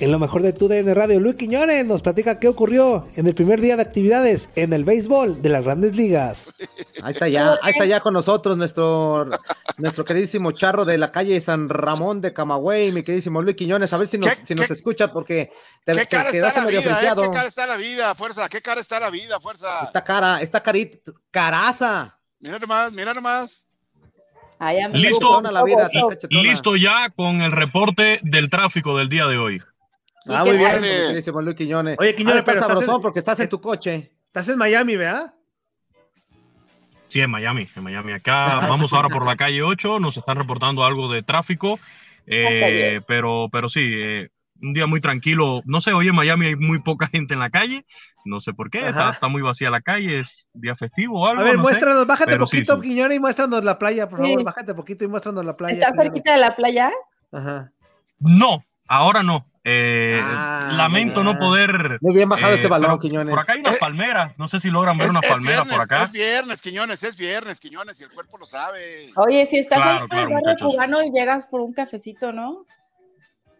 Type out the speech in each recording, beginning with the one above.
En lo mejor de tu DN Radio, Luis Quiñones nos platica qué ocurrió en el primer día de actividades en el béisbol de las grandes ligas. Ahí está ya, ahí está ya con nosotros nuestro, nuestro queridísimo charro de la calle San Ramón de Camagüey, mi queridísimo Luis Quiñones, a ver si nos, si nos escucha porque te, ¿Qué cara está la vida, eh? ¿Qué cara está la vida, fuerza? ¿Qué cara está la vida, fuerza? Esta cara, esta carita, caraza. Mira nomás, mira nomás. listo, listo ya con el reporte del tráfico del día de hoy. Ah, muy bien, Luis Quiñones. Oye, Quiñones, estás sabrosón porque estás en tu coche. Estás en Miami, ¿verdad? Sí, en Miami, en Miami. Acá vamos ahora por la calle 8, nos están reportando algo de tráfico, eh, pero, pero sí, eh, un día muy tranquilo. No sé, hoy en Miami hay muy poca gente en la calle, no sé por qué, está, muy vacía la calle, es día festivo o algo. A ver, muéstranos, bájate un poquito, Quiñones, y muéstranos la playa, por favor, bájate poquito y muéstranos la playa. ¿Está cerquita de la playa? Ajá. No, ahora no. Eh, ah, lamento no poder. Muy bien bajado ese eh, balón, Quiñones. Por acá hay unas eh, palmeras. No sé si logran ver unas palmeras por acá. Es viernes, Quiñones, es viernes, Quiñones, y el cuerpo lo sabe. Oye, si estás ahí en el barrio cubano y llegas por un cafecito, ¿no?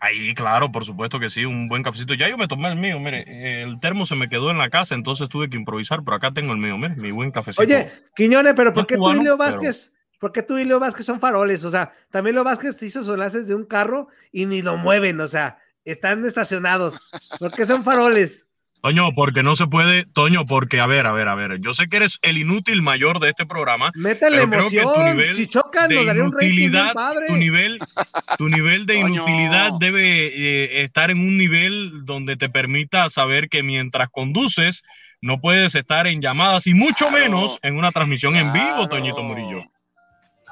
Ahí, claro, por supuesto que sí, un buen cafecito. Ya yo me tomé el mío, mire, el termo se me quedó en la casa, entonces tuve que improvisar, pero acá tengo el mío, mire, mi buen cafecito. Oye, Quiñones, pero ¿por qué tú y Leo Vázquez? ¿Por qué tú y Leo Vázquez son faroles? O sea, también Leo Vázquez hizo sus enlaces de un carro y ni lo mueven, o sea, están estacionados. ¿Por qué son faroles? Toño, porque no se puede, Toño, porque a ver, a ver, a ver, yo sé que eres el inútil mayor de este programa. Métele emoción, creo que tu nivel si chocan, de nos inutilidad, un tu nivel, tu nivel de inutilidad debe eh, estar en un nivel donde te permita saber que mientras conduces no puedes estar en llamadas y mucho menos en una transmisión en vivo, Toñito Murillo.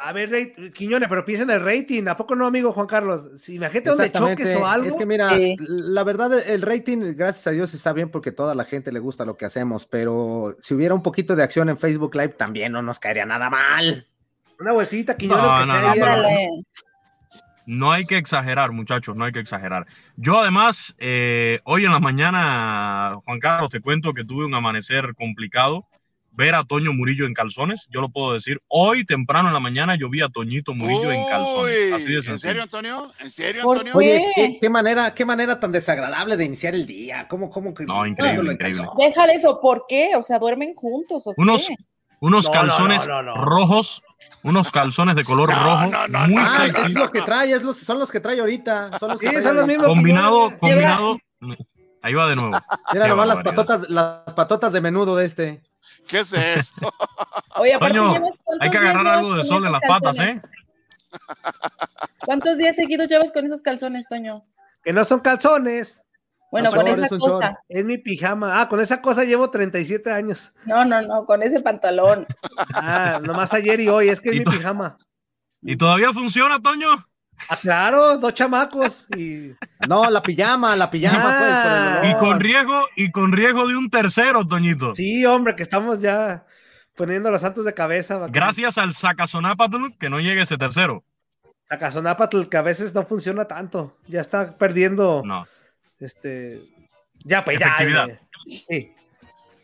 A ver, Quiñones, pero piensa en el rating. ¿A poco no, amigo Juan Carlos? Si imagínate donde choques o algo. Es que mira, la verdad, el rating, gracias a Dios, está bien porque toda la gente le gusta lo que hacemos. Pero si hubiera un poquito de acción en Facebook Live, también no nos caería nada mal. Una vueltita, Quiñones, no, no, no, no, hay que exagerar, muchachos, no hay que exagerar. Yo, además, eh, hoy en la mañana, Juan Carlos, te cuento que tuve un amanecer complicado ver a Toño Murillo en calzones. Yo lo puedo decir. Hoy temprano en la mañana yo vi a Toñito Murillo en calzones. Así de ¿En serio, Antonio? ¿En serio, Antonio? Oye, ¿qué, manera, qué manera tan desagradable de iniciar el día. ¿Cómo, cómo que no, increíble, increíble. Deja eso, ¿por qué? O sea, duermen juntos. ¿o unos, unos calzones rojos, unos calzones de color rojo. muy ah, es lo que trae, es los, son los que trae ahorita. Son los, que sí, son los mismos. Combinado, combinado. Ahí va de nuevo. Mira nomás las patotas, las patotas de menudo de este. ¿Qué es eso? Oye, hay que agarrar algo de sol en las patas, ¿eh? ¿Cuántos días seguidos llevas con esos calzones, Toño? Que no son calzones. Bueno, con esa cosa. Es mi pijama. Ah, con esa cosa llevo 37 años. No, no, no, con ese pantalón. Ah, nomás ayer y hoy, es que es mi pijama. ¿Y todavía funciona, Toño? Ah, claro, dos chamacos y. No, la pijama, la pijama, pues, Y con riesgo, y con riesgo de un tercero, Toñito. Sí, hombre, que estamos ya poniendo los santos de cabeza. Gracias al Sacazonapatl que no llegue ese tercero. Sacazonapatl que a veces no funciona tanto. Ya está perdiendo. No. Este. Ya, pues ya. Sí.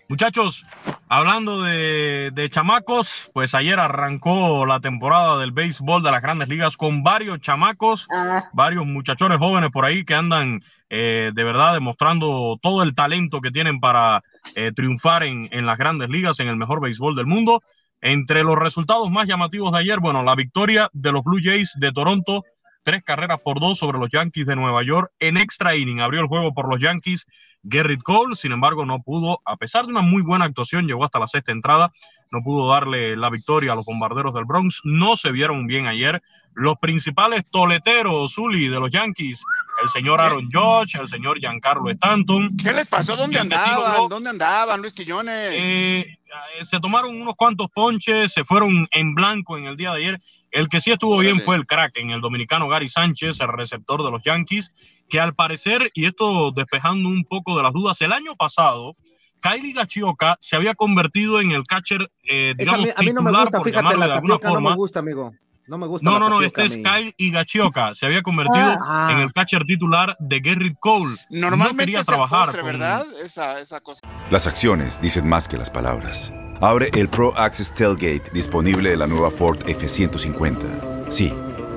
Muchachos, hablando de, chamacos, pues ayer arrancó la temporada del béisbol de las grandes ligas con varios chamacos, ah. varios muchachones jóvenes por ahí que andan eh, de verdad demostrando todo el talento que tienen para eh, triunfar en, en las grandes ligas, en el mejor béisbol del mundo. Entre los resultados más llamativos de ayer, bueno, la victoria de los Blue Jays de Toronto tres carreras por dos sobre los Yankees de Nueva York en extra inning. Abrió el juego por los Yankees Gerrit Cole, sin embargo no pudo, a pesar de una muy buena actuación, llegó hasta la sexta entrada, no pudo darle la victoria a los bombarderos del Bronx, no se vieron bien ayer. Los principales toleteros, Zully, de los Yankees, el señor Aaron Judge, el señor Giancarlo Stanton. ¿Qué les pasó? ¿Dónde andaban? ¿Dónde andaban, Luis Quillones? Eh, se tomaron unos cuantos ponches, se fueron en blanco en el día de ayer El que sí estuvo bien fue el crack en el dominicano Gary Sánchez, el receptor de los Yankees, que al parecer, y esto despejando un poco de las dudas, el año pasado, Kylie Gachioka se había convertido en el catcher, eh, digamos, a mí, no me gusta, fíjate, la de alguna forma. No me gusta, amigo. No me gusta. No, no, no, este es Kyle Higashioka. Se había convertido ah. en el catcher titular de Gerrit Cole. Normalmente no quería trabajar. ¿verdad? Esa, esa cosa. Las acciones dicen más que las palabras. Abre el Pro Access Tailgate disponible de la nueva Ford F-150. Sí,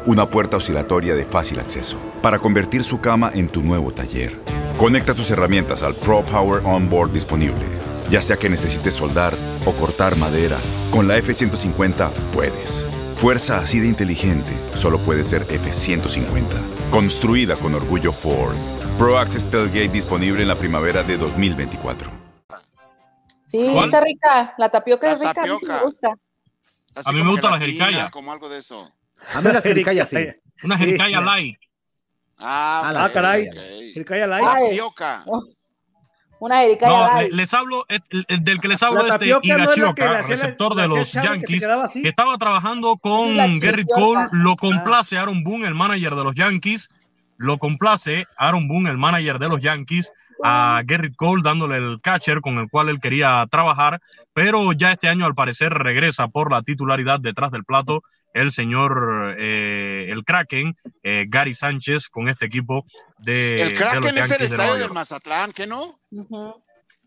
una puerta oscilatoria de fácil acceso para convertir su cama en tu nuevo taller. Conecta tus herramientas al Pro Power Onboard disponible. Ya sea que necesites soldar o cortar madera, con la F-150 puedes. Fuerza así de inteligente solo puede ser F-150. Construida con orgullo Ford. Pro Access Tailgate disponible en la primavera de 2024. Sí, está rica. La tapioca es rica. A mí me gusta. a mí me gusta la jericaya. Como algo de eso. A mí la jericaya sí. Una jericaya light. Ah, ah caray. Jericaya light. Tapioca. Oh. Una no, les hablo, del que les hablo es de Higashioka, receptor de los Yankees, que, estaba trabajando con Gary Cole, lo complace Aaron Boone, el manager de los Yankees, lo complace Aaron Boone, el manager de los Yankees, a Gerrit Cole dándole el catcher con el cual él quería trabajar, pero ya este año al parecer regresa por la titularidad detrás del plato el señor, eh, el Kraken, eh, Gary Sánchez, con este equipo de. El Kraken es el estadio del Mazatlán, ¿qué no?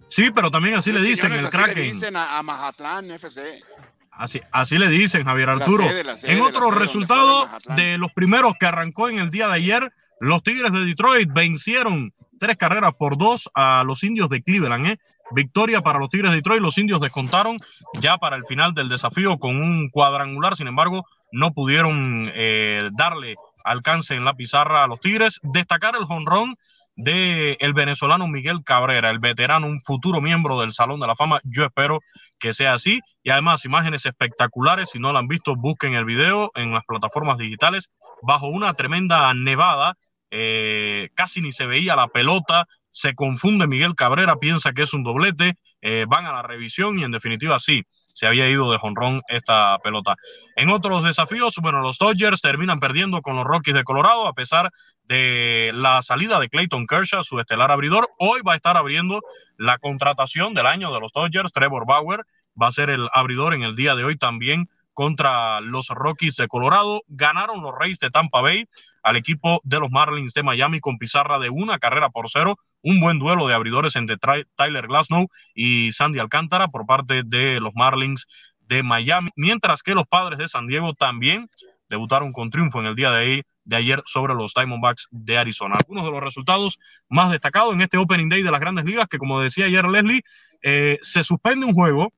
Sí, pero también así le dicen, el Kraken. Le dicen a, Mazatlán FC. Así, así le dicen, Javier Arturo. en otro resultado de los primeros que arrancó en el día de ayer, los Tigres de Detroit vencieron tres carreras por dos a los indios de Cleveland. ¿eh? Victoria para los Tigres de Detroit. Los indios descontaron ya para el final del desafío con un cuadrangular. Sin embargo, no pudieron eh, darle alcance en la pizarra a los Tigres. Destacar el jonrón de el venezolano Miguel Cabrera, el veterano, un futuro miembro del Salón de la Fama. Yo espero que sea así. Y además, imágenes espectaculares. Si no lo han visto, busquen el video en las plataformas digitales. Bajo una tremenda nevada, eh, casi ni se veía la pelota. Se confunde Miguel Cabrera, piensa que es un doblete. Eh, van a la revisión y en definitiva sí se había ido de jonrón esta pelota. En otros desafíos, bueno, los Dodgers terminan perdiendo con los Rockies de Colorado a pesar de la salida de Clayton Kershaw, su estelar abridor. Hoy va a estar abriendo la contratación del año de los Dodgers, Trevor Bauer va a ser el abridor en el día de hoy también contra los Rockies de Colorado. Ganaron los Reyes de Tampa Bay al equipo de los Marlins de Miami con pizarra de una carrera por cero. Un buen duelo de abridores entre Tyler Glasnow y Sandy Alcántara por parte de los Marlins de Miami, mientras que los padres de San Diego también debutaron con triunfo en el día de, ayer sobre los Diamondbacks de Arizona. Algunos de los resultados más destacados en este Opening Day de las grandes ligas, que como decía ayer Leslie, eh, se suspende un juego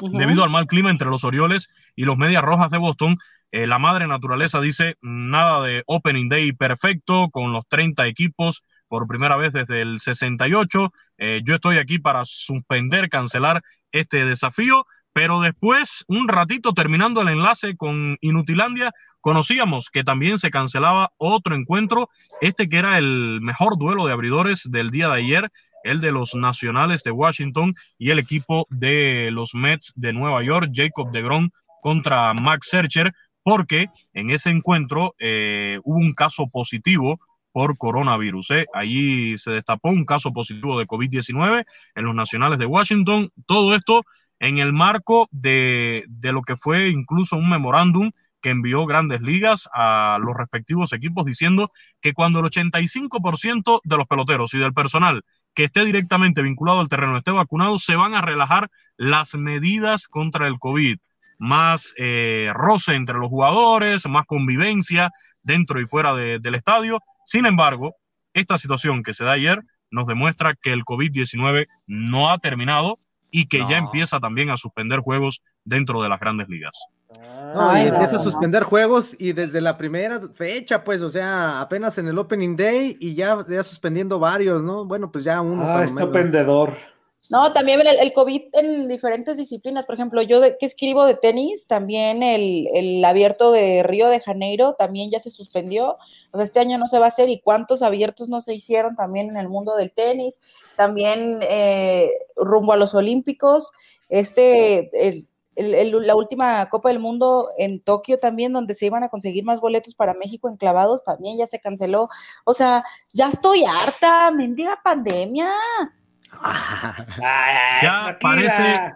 debido al mal clima entre los Orioles y los Medias Rojas de Boston. Eh, la madre naturaleza dice nada de Opening Day perfecto con los 30 equipos por primera vez desde el 68. Eh, yo estoy aquí para suspender, cancelar este desafío, pero después, un ratito terminando el enlace con Inutilandia, conocíamos que también se cancelaba otro encuentro, este que era el mejor duelo de abridores del día de ayer, el de los Nacionales de Washington y el equipo de los Mets de Nueva York, Jacob DeGrom contra Max Searcher porque en ese encuentro eh, hubo un caso positivo por coronavirus. ¿eh? Allí se destapó un caso positivo de COVID-19 en los nacionales de Washington. Todo esto en el marco de, de lo que fue incluso un memorándum que envió grandes ligas a los respectivos equipos diciendo que cuando el 85% de los peloteros y del personal que esté directamente vinculado al terreno esté vacunado, se van a relajar las medidas contra el COVID más eh, roce entre los jugadores, más convivencia dentro y fuera del estadio. Sin embargo, esta situación que se da ayer nos demuestra que el COVID-19 no ha terminado y que ya empieza también a suspender juegos dentro de las grandes ligas. No, y empieza a suspender juegos y desde la primera fecha, pues, o sea, apenas en el Opening Day y ya, ya suspendiendo varios, ¿no? Bueno, pues ya uno. Ah, está pendedor. No, también el, COVID en diferentes disciplinas. Por ejemplo, yo que escribo de tenis, también el, abierto de Río de Janeiro también ya se suspendió. O sea, este año no se va a hacer. ¿Y cuántos abiertos no se hicieron también en el mundo del tenis? También eh, rumbo a los Olímpicos, este, la última Copa del Mundo en Tokio también, donde se iban a conseguir más boletos para México enclavados, también ya se canceló. O sea, ya estoy harta, mendiga pandemia. ya parece,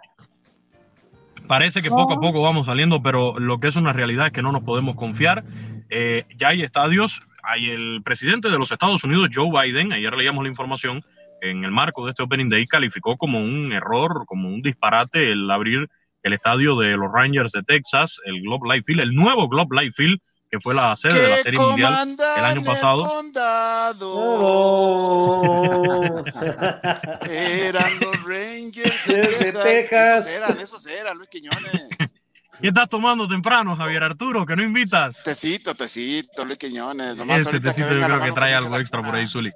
parece que poco a poco vamos saliendo, pero lo que es una realidad es que no nos podemos confiar. Eh, ya hay estadios, hay el presidente de los Estados Unidos, Joe Biden, ayer leíamos la información, en el marco de este Opening Day calificó como un error, como un disparate el abrir el estadio de los Rangers de Texas, el Globe Life Field, el nuevo Globe Life Field, que fue la sede de la Serie Mundial el año pasado. Oh. eran los Rangers de, Texas. Esos eran, esos eran, Luis Quiñones. ¿Qué estás tomando temprano, Javier Arturo? ¿Que no invitas? Tecito, tecito, Luis Quiñones. Ese tecito yo creo que trae algo extra por ahí, Zuli.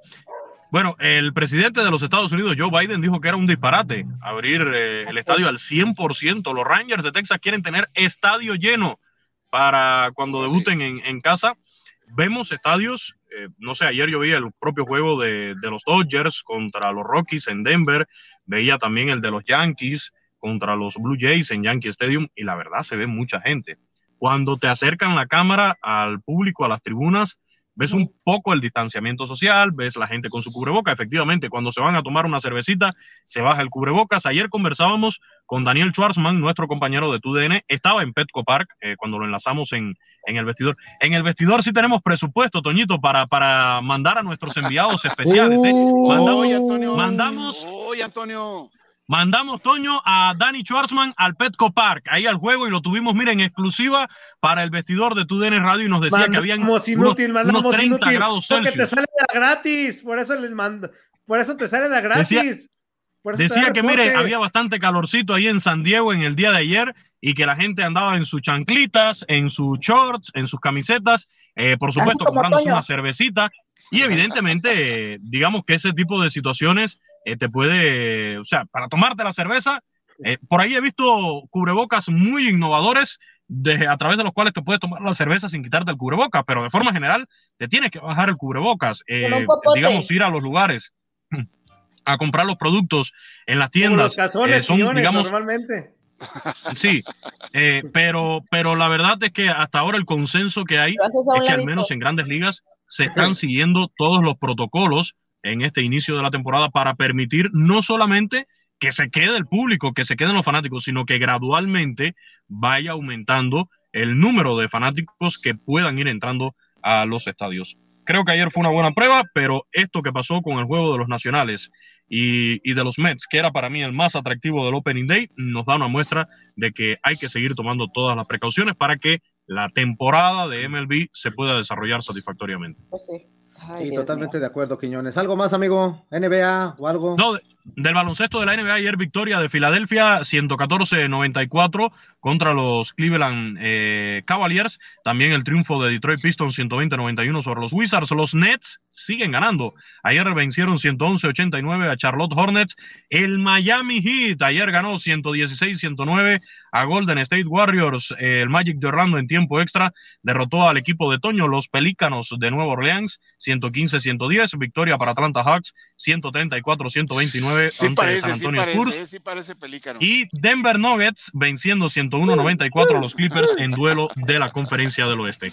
Bueno, el presidente de los Estados Unidos, Joe Biden, dijo que era un disparate abrir eh, el estadio al 100%. Los Rangers de Texas quieren tener estadio lleno para cuando debuten en, casa. Vemos estadios, eh, no sé, ayer yo vi el propio juego de, de, los Dodgers contra los Rockies en Denver, veía también el de los Yankees contra los Blue Jays en Yankee Stadium y la verdad se ve mucha gente. Cuando te acercan la cámara al público, a las tribunas, ves un poco el distanciamiento social, ves la gente con su cubreboca. Efectivamente, cuando se van a tomar una cervecita, se baja el cubrebocas. Ayer conversábamos con Daniel Schwarzman, nuestro compañero de TUDN, estaba en Petco Park eh, cuando lo enlazamos en, en, el vestidor. En el vestidor sí tenemos presupuesto, Toñito, para, para mandar a nuestros enviados especiales. ¿eh? Mandamos, Antonio. Mandamos, Antonio. Mandamos, Toño, a Dani Schwarzman al Petco Park, ahí al juego, y lo tuvimos, miren, en exclusiva para el vestidor de TUDN Radio y nos decía que habían inútil, unos, 30 grados Celsius. Porque te sale de gratis, por eso les mando, por eso te sale de gratis. Decía, que, mire, había bastante calorcito ahí en San Diego en el día de ayer y que la gente andaba en sus chanclitas, en sus shorts, en sus camisetas, eh, por supuesto, comprándose una cervecita. Y evidentemente, digamos que ese tipo de situaciones eh, te puede, o sea, para tomarte la cerveza, eh, por ahí he visto cubrebocas muy innovadores de, a través de los cuales te puedes tomar la cerveza sin quitarte el cubrebocas, pero de forma general te tienes que bajar el cubrebocas, eh, digamos, ir a los lugares a comprar los productos en las tiendas. son, digamos, normalmente. Sí, pero, pero la verdad es que hasta ahora el consenso que hay es que al menos en grandes ligas se están siguiendo todos los protocolos en este inicio de la temporada para permitir no solamente que se quede el público, que se queden los fanáticos, sino que gradualmente vaya aumentando el número de fanáticos que puedan ir entrando a los estadios. Creo que ayer fue una buena prueba, pero esto que pasó con el juego de los nacionales y, de los Mets, que era para mí el más atractivo del Opening Day, nos da una muestra de que hay que seguir tomando todas las precauciones para que la temporada de MLB se pueda desarrollar satisfactoriamente. Pues sí sí, totalmente de acuerdo, Quiñones. ¿Algo más, amigo? ¿NBA o algo? No, del baloncesto de la NBA, ayer victoria de Filadelfia, 114-94 contra los Cleveland eh, Cavaliers. También el triunfo de Detroit Pistons, 120-91 sobre los Wizards. Los Nets siguen ganando. Ayer vencieron 111-89 a Charlotte Hornets. El Miami Heat ayer ganó 116-109 a Golden State Warriors. El Magic de Orlando en tiempo extra derrotó al equipo de Toño, los Pelícanos de Nueva Orleans, 115-110. Victoria para Atlanta Hawks, 134-129 sí parece, San Antonio sí parece, sí parece Pelícano. Y Denver Nuggets venciendo 101-94 a los Clippers en duelo de la Conferencia del Oeste.